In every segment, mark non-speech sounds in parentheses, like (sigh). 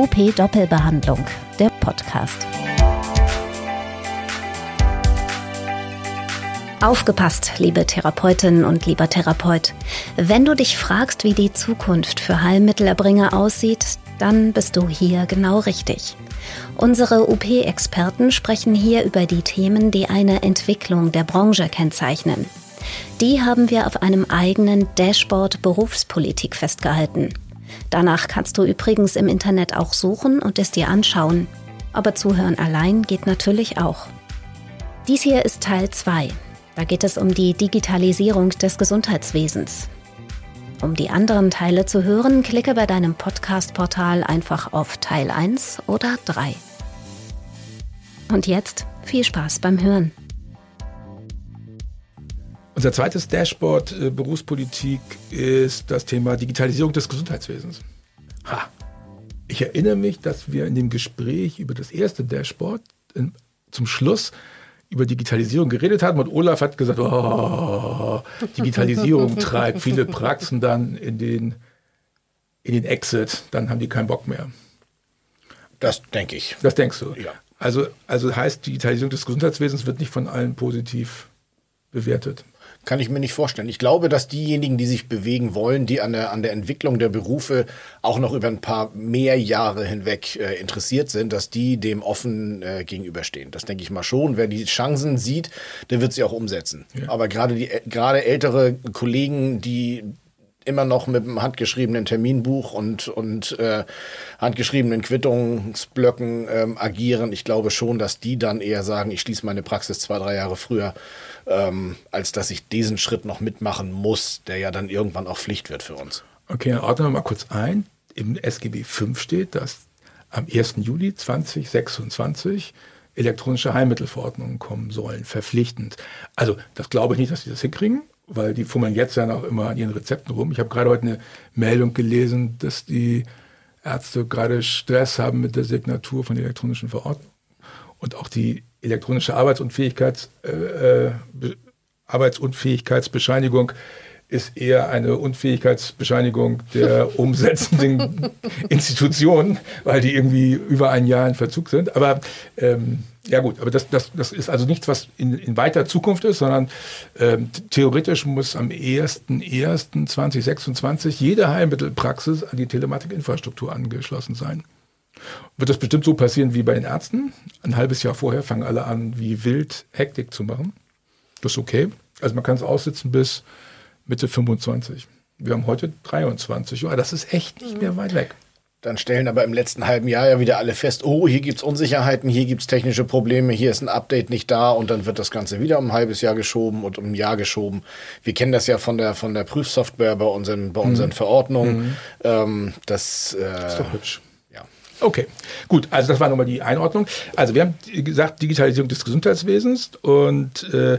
UP Doppelbehandlung, der Podcast. Aufgepasst, liebe Therapeutin und lieber Therapeut. Wenn du dich fragst, wie die Zukunft für Heilmittelerbringer aussieht, dann bist du hier genau richtig. Unsere UP-Experten sprechen hier über die Themen, die eine Entwicklung der Branche kennzeichnen. Die haben wir auf einem eigenen Dashboard Berufspolitik festgehalten. Danach kannst du übrigens im Internet auch suchen und es dir anschauen. Aber zuhören allein geht natürlich auch. Dies hier ist Teil 2. Da geht es um die Digitalisierung des Gesundheitswesens. Um die anderen Teile zu hören, klicke bei deinem Podcast-Portal einfach auf Teil 1 oder 3. Und jetzt viel Spaß beim Hören. Unser zweites Dashboard äh, Berufspolitik ist das Thema Digitalisierung des Gesundheitswesens. Ha. Ich erinnere mich, dass wir in dem Gespräch über das erste Dashboard in, zum Schluss über Digitalisierung geredet haben und Olaf hat gesagt, oh, Digitalisierung (laughs) treibt viele Praxen dann in den, in den Exit, dann haben die keinen Bock mehr. Das denke ich. Das denkst du? Ja. Also, also heißt, Digitalisierung des Gesundheitswesens wird nicht von allen positiv bewertet. Kann ich mir nicht vorstellen. Ich glaube, dass diejenigen, die sich bewegen wollen, die an der, an der Entwicklung der Berufe auch noch über ein paar mehr Jahre hinweg äh, interessiert sind, dass die dem offen äh, gegenüberstehen. Das denke ich mal schon. Wer die Chancen sieht, der wird sie auch umsetzen. Ja. Aber gerade die gerade ältere Kollegen, die immer noch mit einem handgeschriebenen Terminbuch und, und äh, handgeschriebenen Quittungsblöcken ähm, agieren. Ich glaube schon, dass die dann eher sagen, ich schließe meine Praxis zwei, drei Jahre früher, ähm, als dass ich diesen Schritt noch mitmachen muss, der ja dann irgendwann auch Pflicht wird für uns. Okay, dann ordnen wir mal kurz ein. Im SGB 5 steht, dass am 1. Juli 2026 elektronische Heilmittelverordnungen kommen sollen, verpflichtend. Also das glaube ich nicht, dass sie das hinkriegen weil die fummeln jetzt ja noch immer an ihren Rezepten rum. Ich habe gerade heute eine Meldung gelesen, dass die Ärzte gerade Stress haben mit der Signatur von elektronischen Verordnungen und auch die elektronische Arbeitsunfähigkeits, äh, äh Arbeitsunfähigkeitsbescheinigung ist eher eine Unfähigkeitsbescheinigung der (laughs) umsetzenden Institutionen, weil die irgendwie über ein Jahr in Verzug sind. Aber ähm, ja gut, aber das, das, das ist also nichts, was in, in weiter Zukunft ist, sondern ähm, theoretisch muss am 1.1.2026 jede Heilmittelpraxis an die Telematikinfrastruktur angeschlossen sein. Wird das bestimmt so passieren wie bei den Ärzten? Ein halbes Jahr vorher fangen alle an, wie wild Hektik zu machen. Das ist okay. Also man kann es aussitzen bis Mitte 25. Wir haben heute 23. Ja, das ist echt nicht mehr weit weg. Dann stellen aber im letzten halben Jahr ja wieder alle fest, oh, hier gibt es Unsicherheiten, hier gibt es technische Probleme, hier ist ein Update nicht da und dann wird das Ganze wieder um ein halbes Jahr geschoben und um ein Jahr geschoben. Wir kennen das ja von der, von der Prüfsoftware bei unseren, bei unseren mhm. Verordnungen. Mhm. Ähm, das, äh, das ist doch hübsch. Ja. Okay, gut, also das war nochmal die Einordnung. Also wir haben gesagt, Digitalisierung des Gesundheitswesens und äh,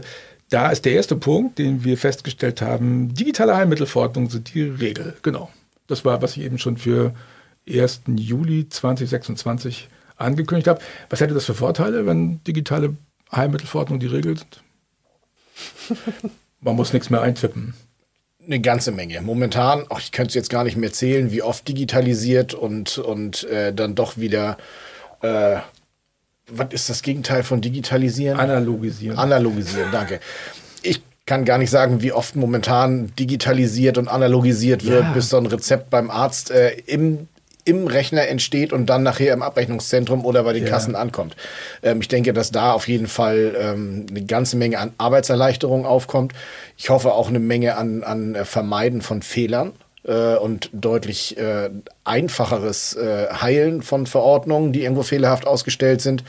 da ist der erste Punkt, den wir festgestellt haben, digitale Heilmittelverordnungen sind die Regel. Genau. Das war, was ich eben schon für 1. Juli 2026 angekündigt habe. Was hätte das für Vorteile, wenn digitale Heilmittelverordnungen die Regel sind? Man muss nichts mehr eintippen. Eine ganze Menge. Momentan, ach, ich könnte es jetzt gar nicht mehr zählen, wie oft digitalisiert und, und äh, dann doch wieder äh, was ist das Gegenteil von digitalisieren? Analogisieren. Analogisieren, danke. Ich kann gar nicht sagen, wie oft momentan digitalisiert und analogisiert wird, ja. bis so ein Rezept beim Arzt äh, im im Rechner entsteht und dann nachher im Abrechnungszentrum oder bei den ja. Kassen ankommt. Ähm, ich denke, dass da auf jeden Fall ähm, eine ganze Menge an Arbeitserleichterung aufkommt. Ich hoffe auch eine Menge an, an Vermeiden von Fehlern äh, und deutlich äh, einfacheres äh, Heilen von Verordnungen, die irgendwo fehlerhaft ausgestellt sind.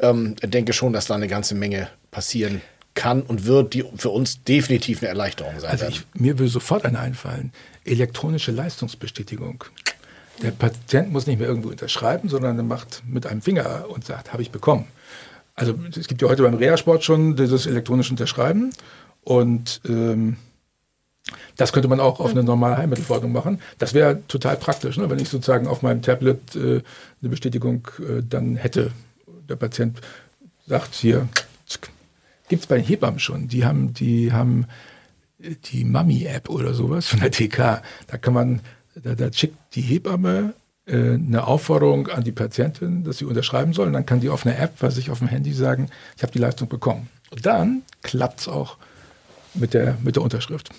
Ähm, denke schon, dass da eine ganze Menge passieren kann und wird, die für uns definitiv eine Erleichterung sein also ich, mir würde sofort eine einfallen. Elektronische Leistungsbestätigung. Der Patient muss nicht mehr irgendwo unterschreiben, sondern er macht mit einem Finger und sagt, habe ich bekommen. Also es gibt ja heute beim Reha-Sport schon dieses elektronische Unterschreiben und ähm, das könnte man auch auf eine normale Heilmittelverordnung machen. Das wäre total praktisch, ne? wenn ich sozusagen auf meinem Tablet äh, eine Bestätigung äh, dann hätte. Der Patient sagt hier, gibt es bei den Hebammen schon. Die haben, die haben die Mami-App oder sowas von der TK. Da kann man, da, da schickt die Hebamme äh, eine Aufforderung an die Patientin, dass sie unterschreiben soll. Und dann kann die auf einer App, was ich auf dem Handy sagen, ich habe die Leistung bekommen. Und dann klappt es auch mit der, mit der Unterschrift.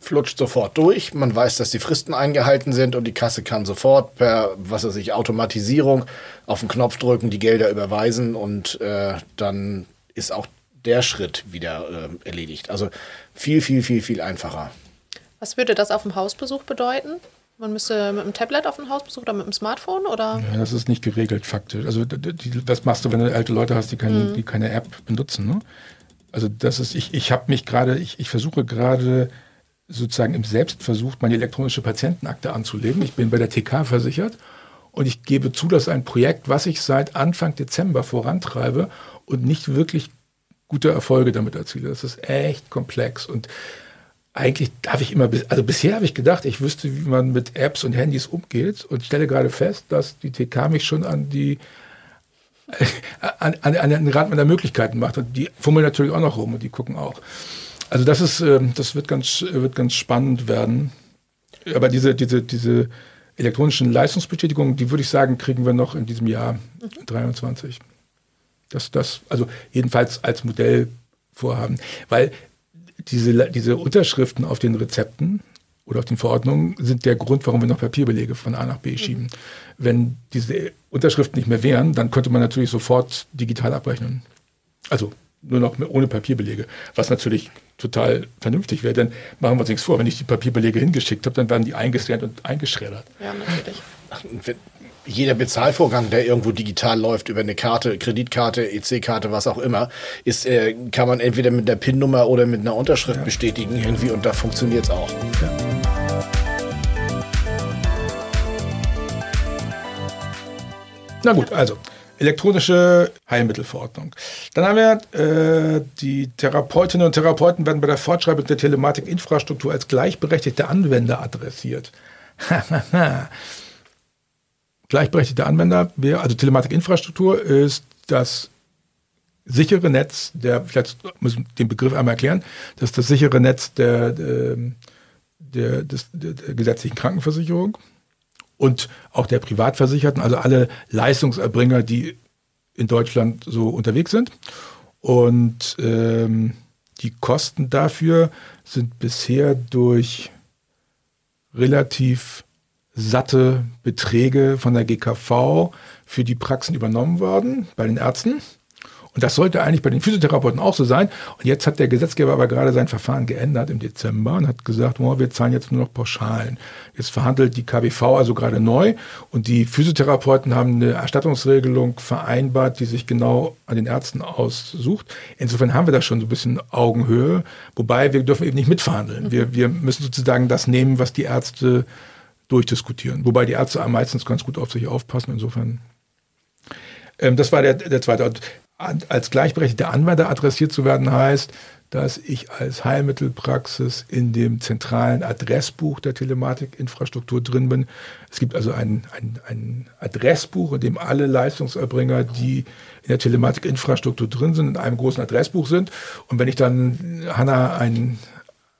Flutscht sofort durch. Man weiß, dass die Fristen eingehalten sind und die Kasse kann sofort per, was weiß ich, Automatisierung auf den Knopf drücken, die Gelder überweisen und äh, dann ist auch der Schritt wieder äh, erledigt. Also viel, viel, viel, viel einfacher. Was würde das auf dem Hausbesuch bedeuten? Man müsste mit dem Tablet auf den Hausbesuch oder mit dem Smartphone oder? Ja, das ist nicht geregelt faktisch. Also die, was machst du, wenn du alte Leute hast, die, kein, mhm. die keine App benutzen? Ne? Also das ist, ich, ich habe mich gerade, ich, ich versuche gerade sozusagen im Selbstversuch meine elektronische Patientenakte anzulegen. Ich bin bei der TK versichert und ich gebe zu, dass ein Projekt, was ich seit Anfang Dezember vorantreibe und nicht wirklich gute Erfolge damit erziele. Das ist echt komplex und eigentlich habe ich immer, also bisher habe ich gedacht, ich wüsste, wie man mit Apps und Handys umgeht und stelle gerade fest, dass die TK mich schon an die (laughs) an, an, an den Rand meiner Möglichkeiten macht und die fummeln natürlich auch noch rum und die gucken auch. Also das ist, ähm, das wird ganz, wird ganz spannend werden. Aber diese, diese, diese elektronischen Leistungsbestätigungen, die würde ich sagen, kriegen wir noch in diesem Jahr mhm. 23. Das, das, also jedenfalls als Modell vorhaben. Weil diese, diese Unterschriften auf den Rezepten oder auf den Verordnungen sind der Grund, warum wir noch Papierbelege von A nach B mhm. schieben. Wenn diese Unterschriften nicht mehr wären, dann könnte man natürlich sofort digital abrechnen. Also nur noch ohne Papierbelege, was natürlich total vernünftig wäre. Denn machen wir uns nichts vor, wenn ich die Papierbelege hingeschickt habe, dann werden die eingescannt und eingeschreddert. Ja, natürlich. Ach, jeder Bezahlvorgang, der irgendwo digital läuft, über eine Karte, Kreditkarte, EC-Karte, was auch immer, ist, äh, kann man entweder mit einer PIN-Nummer oder mit einer Unterschrift ja. bestätigen irgendwie und da funktioniert es auch. Ja. Na gut, also elektronische Heilmittelverordnung. Dann haben wir äh, die Therapeutinnen und Therapeuten werden bei der Fortschreibung der Telematikinfrastruktur als gleichberechtigte Anwender adressiert. (laughs) gleichberechtigte Anwender wäre, also Telematikinfrastruktur ist das sichere Netz der, vielleicht müssen wir den Begriff einmal erklären, das ist das sichere Netz der, der, der, des, der gesetzlichen Krankenversicherung und auch der Privatversicherten, also alle Leistungserbringer, die in Deutschland so unterwegs sind. Und ähm, die Kosten dafür sind bisher durch relativ satte Beträge von der GKV für die Praxen übernommen worden bei den Ärzten. Und das sollte eigentlich bei den Physiotherapeuten auch so sein. Und jetzt hat der Gesetzgeber aber gerade sein Verfahren geändert im Dezember und hat gesagt, oh, wir zahlen jetzt nur noch Pauschalen. Jetzt verhandelt die KBV also gerade neu und die Physiotherapeuten haben eine Erstattungsregelung vereinbart, die sich genau an den Ärzten aussucht. Insofern haben wir da schon so ein bisschen Augenhöhe, wobei wir dürfen eben nicht mitverhandeln. Wir, wir müssen sozusagen das nehmen, was die Ärzte durchdiskutieren. Wobei die Ärzte meistens ganz gut auf sich aufpassen. Insofern. Ähm, das war der, der zweite. Als gleichberechtigter Anwender adressiert zu werden heißt, dass ich als Heilmittelpraxis in dem zentralen Adressbuch der Telematikinfrastruktur drin bin. Es gibt also ein, ein, ein Adressbuch, in dem alle Leistungserbringer, die in der Telematikinfrastruktur drin sind, in einem großen Adressbuch sind. Und wenn ich dann Hanna ein,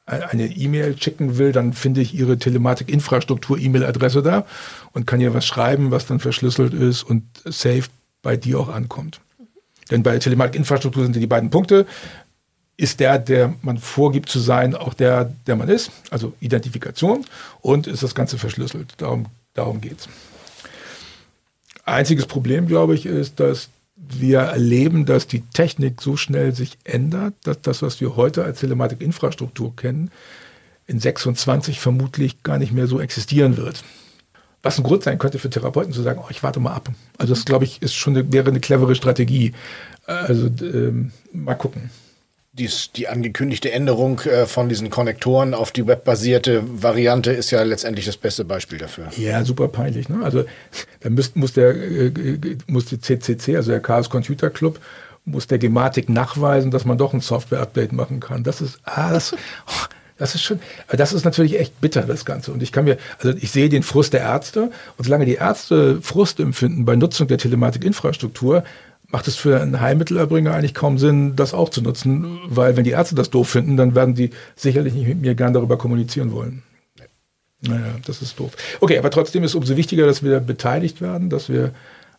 eine E-Mail schicken will, dann finde ich ihre Telematik-Infrastruktur-E-Mail-Adresse da und kann ihr was schreiben, was dann verschlüsselt ist und safe bei dir auch ankommt. Denn bei Telematik-Infrastruktur sind die beiden Punkte. Ist der, der man vorgibt zu sein, auch der, der man ist, also Identifikation und ist das Ganze verschlüsselt. Darum, darum geht es. Einziges Problem, glaube ich, ist, dass wir erleben, dass die Technik so schnell sich ändert, dass das, was wir heute als Telematikinfrastruktur kennen, in 26 vermutlich gar nicht mehr so existieren wird. Was ein Grund sein könnte für Therapeuten zu sagen, oh, ich warte mal ab. Also das, glaube ich, ist schon eine, wäre eine clevere Strategie. Also ähm, mal gucken dies, die angekündigte Änderung äh, von diesen Konnektoren auf die webbasierte Variante ist ja letztendlich das beste Beispiel dafür. Ja, super peinlich. Ne? Also (laughs) da müsst, muss der äh, muss die CCC, also der Chaos Computer Club, muss der Gematik nachweisen, dass man doch ein Software-Update machen kann. Das ist, ah, das, (laughs) das ist schon, das ist natürlich echt bitter, das Ganze. Und ich kann mir, also ich sehe den Frust der Ärzte und solange die Ärzte Frust empfinden bei Nutzung der Telematikinfrastruktur, macht es für einen Heilmittelerbringer eigentlich kaum Sinn, das auch zu nutzen, weil wenn die Ärzte das doof finden, dann werden die sicherlich nicht mit mir gern darüber kommunizieren wollen. Naja, das ist doof. Okay, aber trotzdem ist es umso wichtiger, dass wir beteiligt werden, dass wir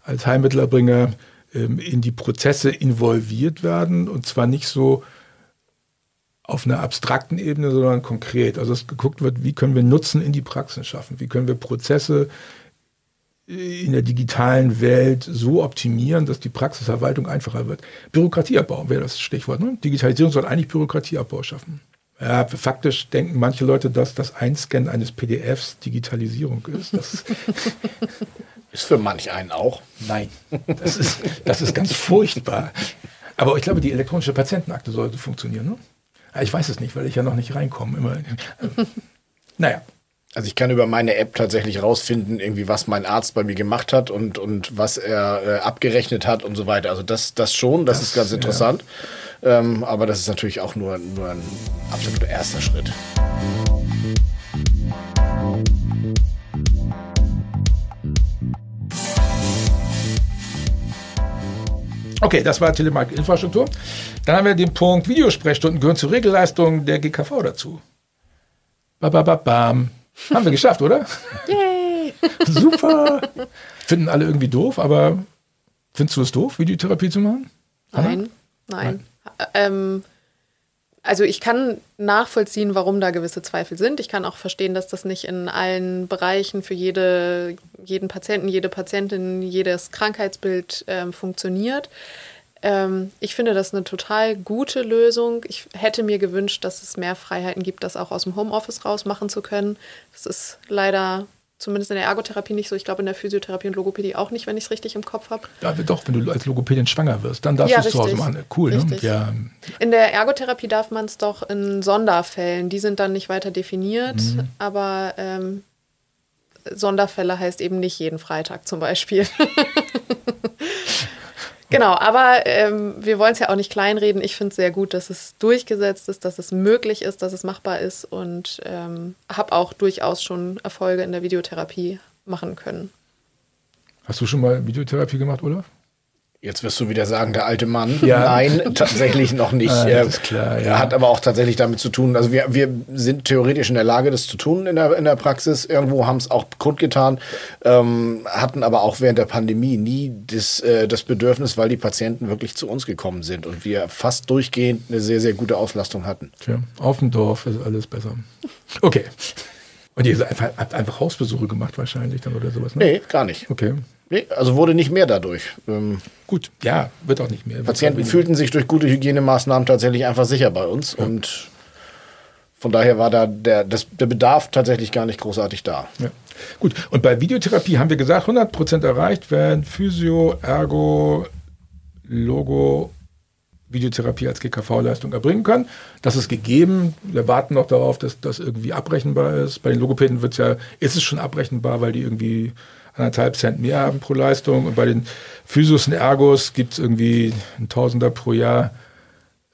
als Heilmittelerbringer ähm, in die Prozesse involviert werden und zwar nicht so auf einer abstrakten Ebene, sondern konkret. Also dass geguckt wird, wie können wir Nutzen in die Praxis schaffen, wie können wir Prozesse in der digitalen Welt so optimieren, dass die Praxisverwaltung einfacher wird. Bürokratieabbau wäre das Stichwort. Ne? Digitalisierung soll eigentlich Bürokratieabbau schaffen. Ja, faktisch denken manche Leute, dass das Einscannen eines PDFs Digitalisierung ist. Das (laughs) ist für manch einen auch. Nein, das ist, das ist ganz furchtbar. Aber ich glaube, die elektronische Patientenakte sollte funktionieren. Ne? Ich weiß es nicht, weil ich ja noch nicht reinkomme. Immer. (laughs) Naja. Also ich kann über meine App tatsächlich rausfinden, irgendwie was mein Arzt bei mir gemacht hat und, und was er äh, abgerechnet hat und so weiter. Also das, das schon, das, das ist ganz interessant. Ja. Ähm, aber das ist natürlich auch nur, nur ein absoluter erster Schritt. Okay, das war Telemark-Infrastruktur. Dann haben wir den Punkt Videosprechstunden gehören zur Regelleistung der GKV dazu. Ba, ba, ba, bam. Haben wir geschafft, oder? Yay! (laughs) Super! Finden alle irgendwie doof, aber findest du es doof, Videotherapie zu machen? Nein, nein. nein. Ähm, also ich kann nachvollziehen, warum da gewisse Zweifel sind. Ich kann auch verstehen, dass das nicht in allen Bereichen für jede, jeden Patienten, jede Patientin, jedes Krankheitsbild ähm, funktioniert. Ähm, ich finde das eine total gute Lösung. Ich hätte mir gewünscht, dass es mehr Freiheiten gibt, das auch aus dem Homeoffice raus machen zu können. Das ist leider zumindest in der Ergotherapie nicht so. Ich glaube in der Physiotherapie und Logopädie auch nicht, wenn ich es richtig im Kopf habe. Ja, doch, wenn du als Logopädin schwanger wirst, dann darfst ja, du es zu Hause machen. Cool, ne? Ja. In der Ergotherapie darf man es doch in Sonderfällen. Die sind dann nicht weiter definiert, mhm. aber ähm, Sonderfälle heißt eben nicht jeden Freitag zum Beispiel. (laughs) Genau, aber ähm, wir wollen es ja auch nicht kleinreden. Ich finde es sehr gut, dass es durchgesetzt ist, dass es möglich ist, dass es machbar ist und ähm, habe auch durchaus schon Erfolge in der Videotherapie machen können. Hast du schon mal Videotherapie gemacht, Olaf? Jetzt wirst du wieder sagen, der alte Mann. Ja. Nein, tatsächlich noch nicht. (laughs) Ah, das ist klar, ja. Hat aber auch tatsächlich damit zu tun, also wir, wir sind theoretisch in der Lage, das zu tun in der, in der Praxis. Irgendwo haben es auch kundgetan, ähm, hatten aber auch während der Pandemie nie das, äh, das Bedürfnis, weil die Patienten wirklich zu uns gekommen sind und wir fast durchgehend eine sehr, sehr gute Auslastung hatten. Tja, auf dem Dorf ist alles besser. Okay. Und ihr habt einfach Hausbesuche gemacht wahrscheinlich dann oder sowas? Ne? Nee, gar nicht. Okay. Nee, also wurde nicht mehr dadurch. Ähm, Gut, ja, wird auch nicht mehr. Patienten fühlten sich durch gute Hygienemaßnahmen tatsächlich einfach sicher bei uns ja. und von daher war da der, das, der Bedarf tatsächlich gar nicht großartig da. Ja. Gut, und bei Videotherapie haben wir gesagt, 100% erreicht, wenn Physio, Ergo, Logo, Videotherapie als GKV-Leistung erbringen können. Das ist gegeben. Wir warten noch darauf, dass das irgendwie abrechenbar ist. Bei den Logopäden wird ja, ist es schon abrechenbar, weil die irgendwie anderthalb Cent mehr haben pro Leistung. Und bei den Physios und Ergos gibt es irgendwie ein Tausender pro Jahr.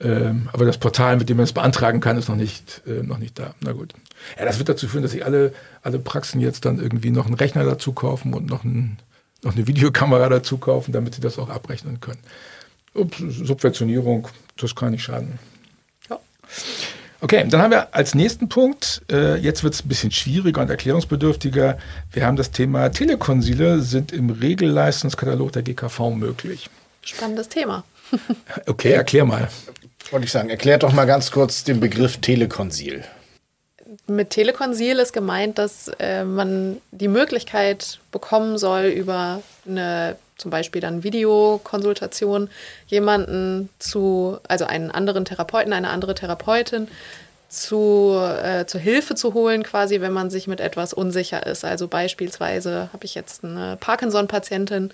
Ähm, aber das Portal, mit dem man es beantragen kann, ist noch nicht, äh, noch nicht da. Na gut. Ja, das wird dazu führen, dass sich alle, alle Praxen jetzt dann irgendwie noch einen Rechner dazu kaufen und noch, ein, noch eine Videokamera dazu kaufen, damit sie das auch abrechnen können. Ups, Subventionierung, das kann nicht schaden. Ja. Okay, dann haben wir als nächsten Punkt, äh, jetzt wird es ein bisschen schwieriger und erklärungsbedürftiger, wir haben das Thema Telekonsile sind im Regelleistungskatalog der GKV möglich. Spannendes Thema. (laughs) okay, erklär mal. Wollte ich sagen, erklärt doch mal ganz kurz den Begriff Telekonsil. Mit Telekonsil ist gemeint, dass äh, man die Möglichkeit bekommen soll, über eine zum Beispiel dann Videokonsultation, jemanden zu, also einen anderen Therapeuten, eine andere Therapeutin zu, äh, zur Hilfe zu holen, quasi, wenn man sich mit etwas unsicher ist. Also beispielsweise habe ich jetzt eine Parkinson-Patientin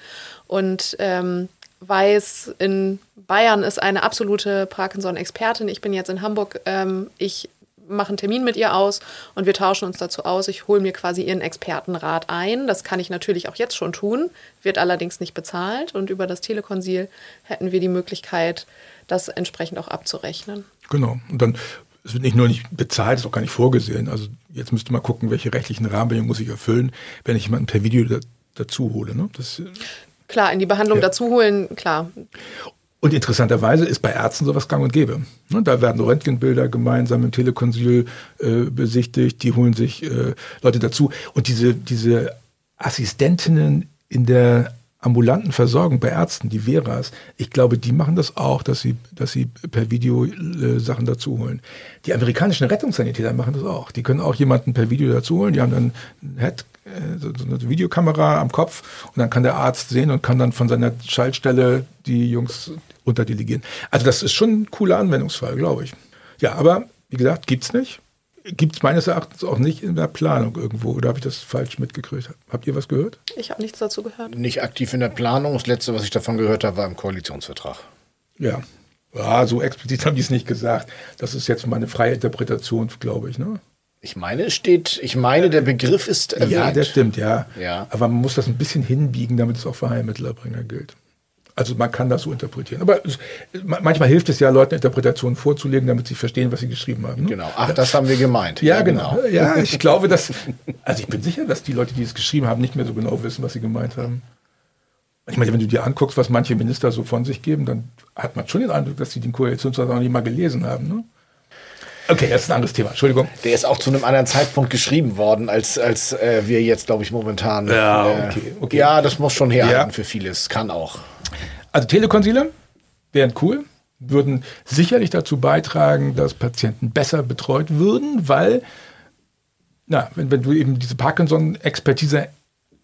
und ähm, weiß, in Bayern ist eine absolute Parkinson-Expertin. Ich bin jetzt in Hamburg. Ähm, ich mache einen Termin mit ihr aus und wir tauschen uns dazu aus. Ich hole mir quasi ihren Expertenrat ein. Das kann ich natürlich auch jetzt schon tun, wird allerdings nicht bezahlt. Und über das Telekonsil hätten wir die Möglichkeit, das entsprechend auch abzurechnen. Genau. Und dann es wird nicht nur nicht bezahlt, ist auch gar nicht vorgesehen. Also jetzt müsste man gucken, welche rechtlichen Rahmenbedingungen muss ich erfüllen, wenn ich jemanden per Video da, dazu hole. Ne? Das, klar, in die Behandlung ja. dazu holen, klar. Und interessanterweise ist bei Ärzten sowas gang und gäbe. Ne, da werden Röntgenbilder gemeinsam im Telekonsil äh, besichtigt, die holen sich äh, Leute dazu. Und diese, diese Assistentinnen in der ambulanten Versorgung bei Ärzten, die Veras, ich glaube, die machen das auch, dass sie, dass sie per Video äh, Sachen dazu holen. Die amerikanischen Rettungssanitäter machen das auch. Die können auch jemanden per Video dazu holen. Die haben dann ein Head, so eine Videokamera am Kopf und dann kann der Arzt sehen und kann dann von seiner Schaltstelle die Jungs unterdelegieren. Also das ist schon ein cooler Anwendungsfall, glaube ich. Ja, aber wie gesagt, gibt's nicht gibt es meines Erachtens auch nicht in der Planung irgendwo. Oder habe ich das falsch mitgekriegt? Habt ihr was gehört? Ich habe nichts dazu gehört. Nicht aktiv in der Planung. Das letzte, was ich davon gehört habe, war im Koalitionsvertrag. Ja. Ja, so explizit (laughs) haben die es nicht gesagt. Das ist jetzt meine freie Interpretation, glaube ich. Ne? Ich meine, es steht, ich meine, der Begriff ist erwähnt. Ja, der stimmt, ja. ja. Aber man muss das ein bisschen hinbiegen, damit es auch für Heilmittelerbringer gilt. Also man kann das so interpretieren. Aber es, manchmal hilft es ja, Leuten Interpretationen vorzulegen, damit sie verstehen, was sie geschrieben haben. Ne? Genau. Ach, das haben wir gemeint. Ja, ja genau. genau. (laughs) Ja, ich glaube, dass, also ich bin sicher, dass die Leute, die es geschrieben haben, nicht mehr so genau wissen, was sie gemeint haben. Ich meine, wenn du dir anguckst, was manche Minister so von sich geben, dann hat man schon den Eindruck, dass sie den Koalitionsvertrag noch nicht mal gelesen haben. Ne? Okay, das ist ein anderes Thema. Entschuldigung. Der ist auch zu einem anderen Zeitpunkt geschrieben worden, als, als äh, wir jetzt, glaube ich, momentan. Ja, äh, okay, okay. ja, das muss schon herhalten ja. für vieles. Kann auch. Also Telekonsile wären cool, würden sicherlich dazu beitragen, dass Patienten besser betreut würden, weil, na, wenn, wenn du eben diese Parkinson-Expertise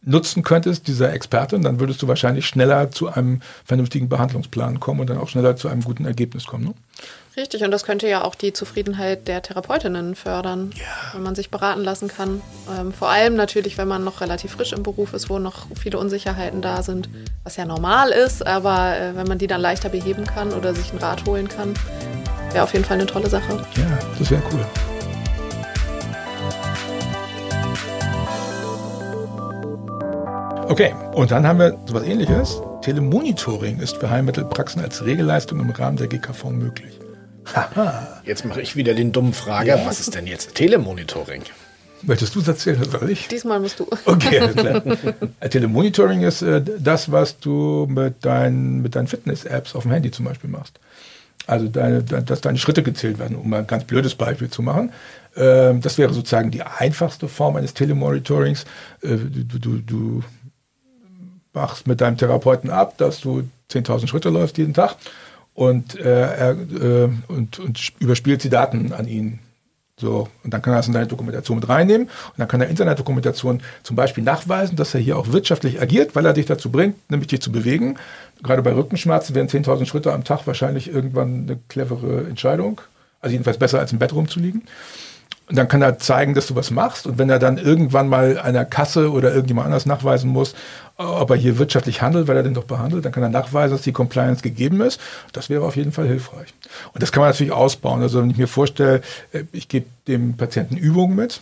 nutzen könntest, dieser Experte, dann würdest du wahrscheinlich schneller zu einem vernünftigen Behandlungsplan kommen und dann auch schneller zu einem guten Ergebnis kommen. Ne? Richtig, und das könnte ja auch die Zufriedenheit der Therapeutinnen fördern, ja. wenn man sich beraten lassen kann. Ähm, vor allem natürlich, wenn man noch relativ frisch im Beruf ist, wo noch viele Unsicherheiten da sind, was ja normal ist, aber äh, wenn man die dann leichter beheben kann oder sich einen Rat holen kann, wäre auf jeden Fall eine tolle Sache. Ja, das wäre cool. Okay, und dann haben wir sowas ähnliches. Telemonitoring ist für Heilmittelpraxen als Regelleistung im Rahmen der GKV möglich. Haha. Jetzt mache ich wieder den dummen Frager. Ja. Was ist denn jetzt Telemonitoring? Möchtest du es erzählen oder soll ich? Diesmal musst du. Okay, alles klar. Äh, Telemonitoring ist äh, das, was du mit, dein, mit deinen Fitness-Apps auf dem Handy zum Beispiel machst. Also, deine, dass deine Schritte gezählt werden, um mal ein ganz blödes Beispiel zu machen. Ähm, das wäre sozusagen die einfachste Form eines Telemonitorings. Äh, du, du, du machst mit deinem Therapeuten ab, dass du 10.000 Schritte läufst jeden Tag und, äh, er, äh, und, und überspielt die Daten an ihn. So, und dann kann er das in seine Dokumentation mit reinnehmen und dann kann er in seiner Dokumentation zum Beispiel nachweisen, dass er hier auch wirtschaftlich agiert, weil er dich dazu bringt, nämlich dich zu bewegen. Gerade bei Rückenschmerzen wären 10.000 Schritte am Tag wahrscheinlich irgendwann eine clevere Entscheidung. Also jedenfalls besser als im Bett rumzuliegen. Und dann kann er zeigen, dass du was machst. Und wenn er dann irgendwann mal einer Kasse oder irgendjemand anders nachweisen muss, ob er hier wirtschaftlich handelt, weil er den doch behandelt, dann kann er nachweisen, dass die Compliance gegeben ist. Das wäre auf jeden Fall hilfreich. Und das kann man natürlich ausbauen. Also wenn ich mir vorstelle, äh, ich gebe dem Patienten Übungen mit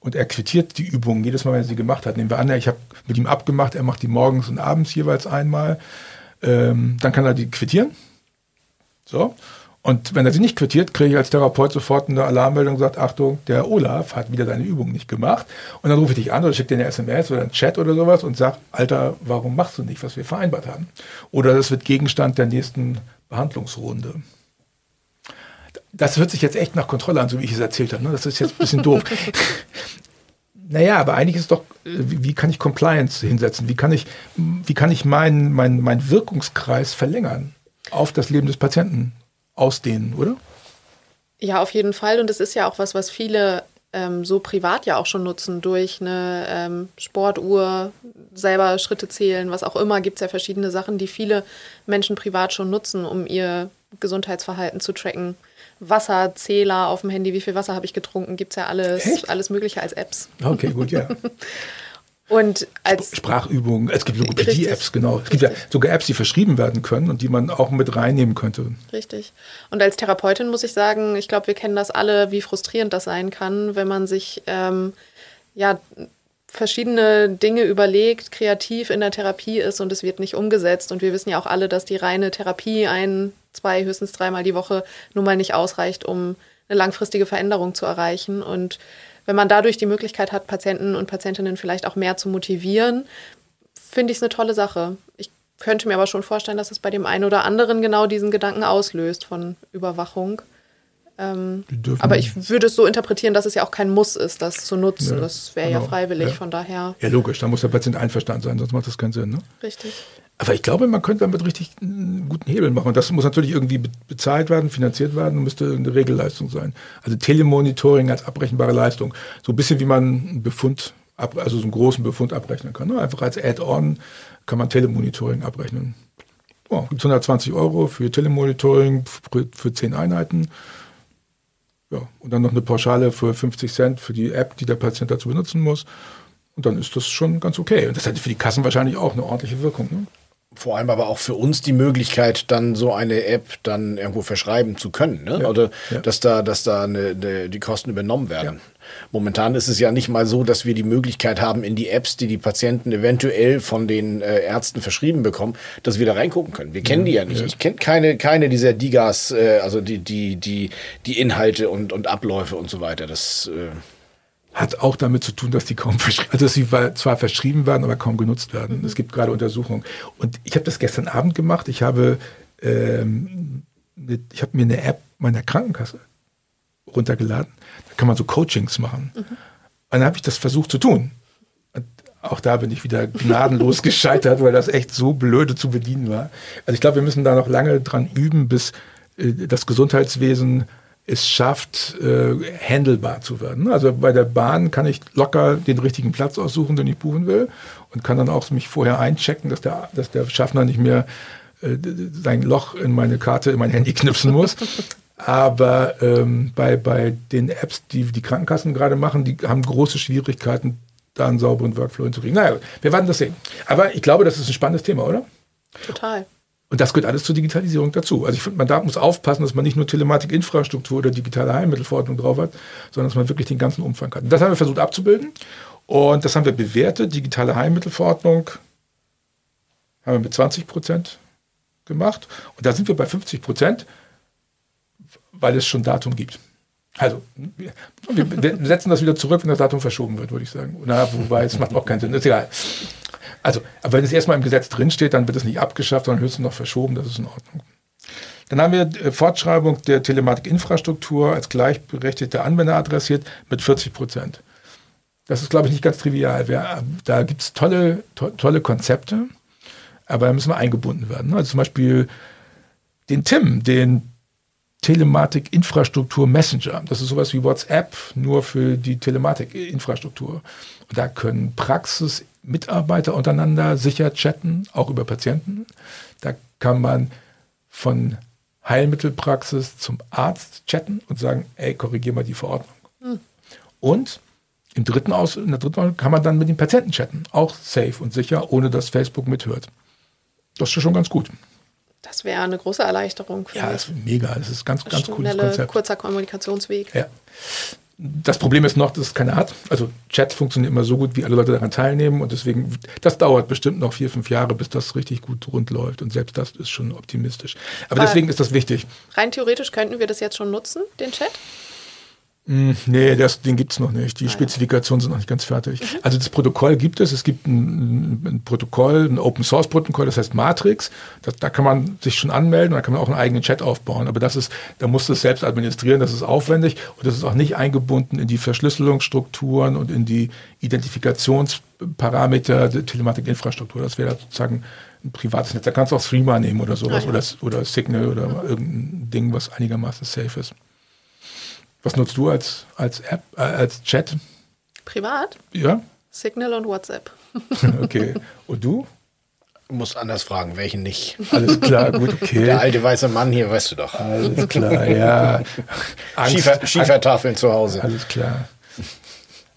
und er quittiert die Übungen jedes Mal, wenn er sie gemacht hat. Nehmen wir an, ich habe mit ihm abgemacht, er macht die morgens und abends jeweils einmal. Ähm, dann kann er die quittieren. So. Und wenn er sie nicht quittiert, kriege ich als Therapeut sofort eine Alarmmeldung und sagt, Achtung, der Olaf hat wieder deine Übung nicht gemacht. Und dann rufe ich dich an oder schicke dir eine SMS oder einen Chat oder sowas und sage, Alter, warum machst du nicht, was wir vereinbart haben? Oder das wird Gegenstand der nächsten Behandlungsrunde. Das hört sich jetzt echt nach Kontrolle an, so wie ich es erzählt habe. Ne? Das ist jetzt ein bisschen doof. (laughs) Naja, aber eigentlich ist doch, wie, kann ich Compliance hinsetzen? Wie kann ich, wie kann ich meinen mein, mein Wirkungskreis verlängern auf das Leben des Patienten? Ausdehnen, oder? Ja, auf jeden Fall. Und es ist ja auch was, was viele ähm, so privat ja auch schon nutzen, durch eine ähm, Sportuhr, selber Schritte zählen, was auch immer, gibt es ja verschiedene Sachen, die viele Menschen privat schon nutzen, um ihr Gesundheitsverhalten zu tracken. Wasserzähler auf dem Handy, wie viel Wasser habe ich getrunken, gibt es ja alles, alles Mögliche als Apps. Okay, gut, ja. (laughs) Und als Sprachübungen, es gibt Logopädie-Apps, genau. Es gibt ja sogar Apps, die verschrieben werden können und die man auch mit reinnehmen könnte. Richtig. Und als Therapeutin muss ich sagen, ich glaube, wir kennen das alle, wie frustrierend das sein kann, wenn man sich ähm, ja verschiedene Dinge überlegt, kreativ in der Therapie ist und es wird nicht umgesetzt. Und wir wissen ja auch alle, dass die reine Therapie ein, zwei, höchstens dreimal die Woche nun mal nicht ausreicht, um eine langfristige Veränderung zu erreichen. Und wenn man dadurch die Möglichkeit hat, Patienten und Patientinnen vielleicht auch mehr zu motivieren, finde ich es eine tolle Sache. Ich könnte mir aber schon vorstellen, dass es bei dem einen oder anderen genau diesen Gedanken auslöst von Überwachung. Ähm, aber ich würde es so interpretieren, dass es ja auch kein Muss ist, das zu nutzen. Ja, das wäre genau. ja freiwillig, ja. von daher. Ja, logisch, da muss der Patient einverstanden sein, sonst macht das keinen Sinn. Ne? Richtig. Aber ich glaube, man könnte damit richtig einen guten Hebel machen. Und das muss natürlich irgendwie bezahlt werden, finanziert werden und müsste eine Regelleistung sein. Also Telemonitoring als abrechenbare Leistung. So ein bisschen wie man einen Befund, also so einen großen Befund abrechnen kann. Ne? Einfach als Add-on kann man Telemonitoring abrechnen. Oh, gibt es 120 Euro für Telemonitoring für, für 10 Einheiten. Ja, und dann noch eine Pauschale für 50 Cent für die App, die der Patient dazu benutzen muss. Und dann ist das schon ganz okay. Und das hätte für die Kassen wahrscheinlich auch eine ordentliche Wirkung. Ne? Vor allem aber auch für uns die Möglichkeit, dann so eine App dann irgendwo verschreiben zu können. Ne? Ja, Oder ja. dass da, dass da eine, eine, die Kosten übernommen werden. Ja. Momentan ist es ja nicht mal so, dass wir die Möglichkeit haben, in die Apps, die die Patienten eventuell von den äh, Ärzten verschrieben bekommen, dass wir da reingucken können. Wir kennen die ja nicht. Ich kenne keine, keine dieser Digas, äh, also die, die, die, die Inhalte und, und Abläufe und so weiter. Das äh hat auch damit zu tun, dass die kaum also dass sie zwar verschrieben werden, aber kaum genutzt werden. Mhm. Es gibt gerade Untersuchungen. Und ich habe das gestern Abend gemacht. Ich habe, ähm, mit, ich habe mir eine App meiner Krankenkasse runtergeladen. Da kann man so Coachings machen. Mhm. Und dann habe ich das versucht zu tun. Und auch da bin ich wieder gnadenlos (laughs) gescheitert, weil das echt so blöde zu bedienen war. Also ich glaube, wir müssen da noch lange dran üben, bis äh, das Gesundheitswesen es schafft, äh, handelbar zu werden. Also bei der Bahn kann ich locker den richtigen Platz aussuchen, den ich buchen will und kann dann auch mich vorher einchecken, dass der, dass der Schaffner nicht mehr äh, sein Loch in meine Karte, in mein Handy knipsen muss. Aber ähm, bei, bei den Apps, die die Krankenkassen gerade machen, die haben große Schwierigkeiten, da einen sauberen Workflow hinzukriegen. Naja, wir werden das sehen. Aber ich glaube, das ist ein spannendes Thema, oder? Total. Und das gehört alles zur Digitalisierung dazu. Also ich finde, man da muss aufpassen, dass man nicht nur Telematikinfrastruktur oder digitale Heilmittelverordnung drauf hat, sondern dass man wirklich den ganzen Umfang hat. Und das haben wir versucht abzubilden. Und das haben wir bewertet. Digitale Heilmittelverordnung haben wir mit 20 Prozent gemacht. Und da sind wir bei 50 Prozent, weil es schon Datum gibt. Also, wir, setzen das wieder zurück, wenn das Datum verschoben wird, würde ich sagen. Na, wobei, es macht auch keinen Sinn. Ist egal. Also, aber wenn es erstmal im Gesetz drinsteht, dann wird es nicht abgeschafft, sondern höchstens noch verschoben, das ist in Ordnung. Dann haben wir äh, Fortschreibung der Telematikinfrastruktur als gleichberechtigte Anwender adressiert mit 40 Prozent. Das ist, glaube ich, nicht ganz trivial. Wir, da gibt es tolle, to tolle Konzepte, aber da müssen wir eingebunden werden. Also zum Beispiel den TIM, den Telematik-Infrastruktur Messenger. Das ist sowas wie WhatsApp, nur für die Telematik-Infrastruktur. Und da können Praxis, Mitarbeiter untereinander sicher chatten, auch über Patienten. Da kann man von Heilmittelpraxis zum Arzt chatten und sagen, ey, korrigier mal die Verordnung. Hm. Und im dritten Aus, in der dritten Aus kann man dann mit den Patienten chatten, auch safe und sicher, ohne dass Facebook mithört. Das ist schon ganz gut. Das wäre eine große Erleichterung. Ja, das ist mega. Das ist ganz, ganz cooles Konzept. kurzer Kommunikationsweg. Ja. Das Problem ist noch, dass es keine hat. Also Chat funktioniert immer so gut, wie alle Leute daran teilnehmen und deswegen, das dauert bestimmt noch vier, fünf Jahre, bis das richtig gut rund läuft und selbst das ist schon optimistisch. Aber, Aber deswegen ist das wichtig. Rein theoretisch könnten wir das jetzt schon nutzen, den Chat? Hm, nee, das, den gibt es noch nicht. Die ah, Spezifikationen sind noch nicht ganz fertig. Mhm. Also das Protokoll gibt es. Es gibt ein, ein Protokoll, ein Open Source Protokoll, das heißt Matrix. Das, da kann man sich schon anmelden und da kann man auch einen eigenen Chat aufbauen. Aber das ist, da muss es selbst administrieren, das ist aufwendig und das ist auch nicht eingebunden in die Verschlüsselungsstrukturen und in die Identifikationsparameter der Telematikinfrastruktur. Das wäre sozusagen ein privates Netz. Da kannst du auch Streamer nehmen oder sowas ah, ja. oder, oder Signal oder mhm. irgendein Ding, was einigermaßen safe ist. Was nutzt du als, als App, äh, als Chat? Privat? Ja. Signal und WhatsApp. (laughs) okay. Und du? Du musst anders fragen, welchen nicht. Alles klar, gut, okay. Der alte weiße Mann hier, weißt du doch. Alles klar, ja. (laughs) Schiefer, Schiefertafeln zu Hause. Alles klar.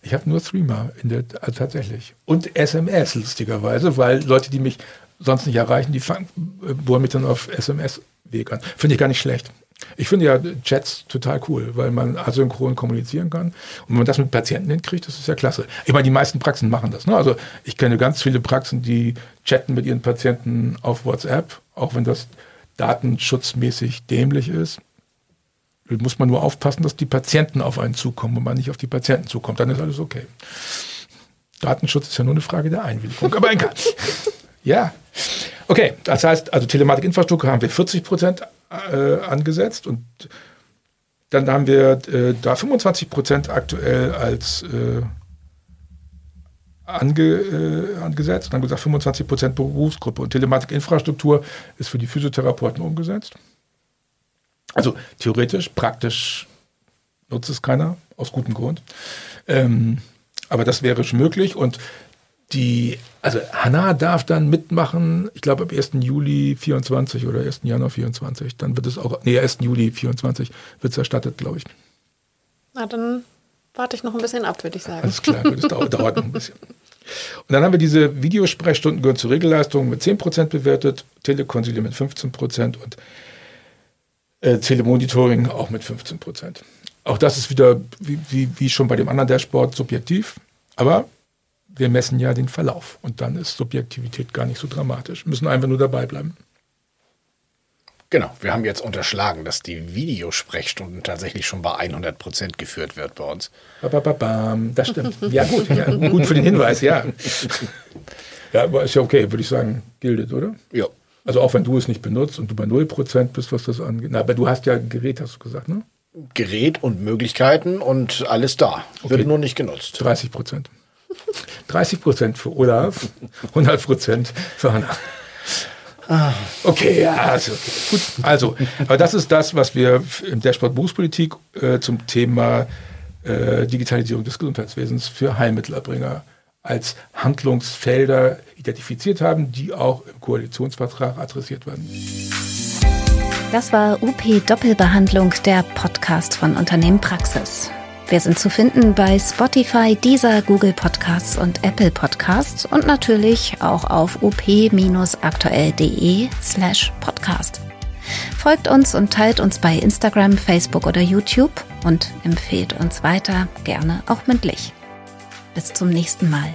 Ich habe nur Threema in der, also tatsächlich. Und SMS, lustigerweise, weil Leute, die mich sonst nicht erreichen, die fangen, äh, bohren mich dann auf SMS-Weg an. Finde ich gar nicht schlecht. Ich finde ja Chats total cool, weil man asynchron kommunizieren kann. Und wenn man das mit Patienten hinkriegt, das ist ja klasse. Ich meine, die meisten Praxen machen das. Ne? Also ich kenne ganz viele Praxen, die chatten mit ihren Patienten auf WhatsApp, auch wenn das datenschutzmäßig dämlich ist. Da muss man nur aufpassen, dass die Patienten auf einen zukommen und man nicht auf die Patienten zukommt. Dann ist alles okay. Datenschutz ist ja nur eine Frage der Einwilligung. Aber egal. (laughs) ja. Okay, das heißt, also Telematikinfrastruktur haben wir 40 Prozent äh, angesetzt und dann haben wir äh, da 25 Prozent aktuell als äh, ange, äh, angesetzt und dann gesagt 25 Prozent Berufsgruppe. Und Telematikinfrastruktur ist für die Physiotherapeuten umgesetzt. Also theoretisch, praktisch nutzt es keiner, aus gutem Grund. Ähm, aber das wäre schon möglich und die, also Hanna darf dann mitmachen, ich glaube ab 1. Juli 24 oder 1. Januar 24. Dann wird es auch, nee, 1. Juli 24 wird es erstattet, glaube ich. Na, dann warte ich noch ein bisschen ab, würde ich sagen. Alles klar, das dauert, dauert noch ein bisschen. Und dann haben wir diese Videosprechstunden gehören zur Regelleistung mit 10% bewertet, Telekonsilie mit 15% und äh, Telemonitoring auch mit 15%. Auch das ist wieder, wie, wie, wie schon bei dem anderen Dashboard, subjektiv. Aber wir messen ja den Verlauf und dann ist Subjektivität gar nicht so dramatisch. Wir müssen einfach nur dabei bleiben. Genau, wir haben jetzt unterschlagen, dass die Videosprechstunden tatsächlich schon bei 100 Prozent geführt wird bei uns. Das stimmt. Ja, gut. Ja, gut für den Hinweis, ja. Ja, aber ist ja okay, würde ich sagen, gildet, oder? Ja. Also auch wenn du es nicht benutzt und du bei 0 Prozent bist, was das angeht. Na, aber du hast ja ein Gerät, hast du gesagt, ne? Gerät und Möglichkeiten und alles da. Wird Okay. nur nicht genutzt. 30 Prozent. 30 Prozent für Olaf, 100 Prozent für Hanna. Okay, ja, also, okay. gut. Also, aber das ist das, was wir im Dashboard Berufspolitik äh, zum Thema äh, Digitalisierung des Gesundheitswesens für Heilmittelerbringer als Handlungsfelder identifiziert haben, die auch im Koalitionsvertrag adressiert werden. Das war UP Doppelbehandlung, der Podcast von Unternehmen Praxis. Wir sind zu finden bei Spotify, Deezer, Google Podcasts und Apple Podcasts und natürlich auch auf up-aktuell.de slash podcast. Folgt uns und teilt uns bei Instagram, Facebook oder YouTube und empfehlt uns weiter, gerne auch mündlich. Bis zum nächsten Mal.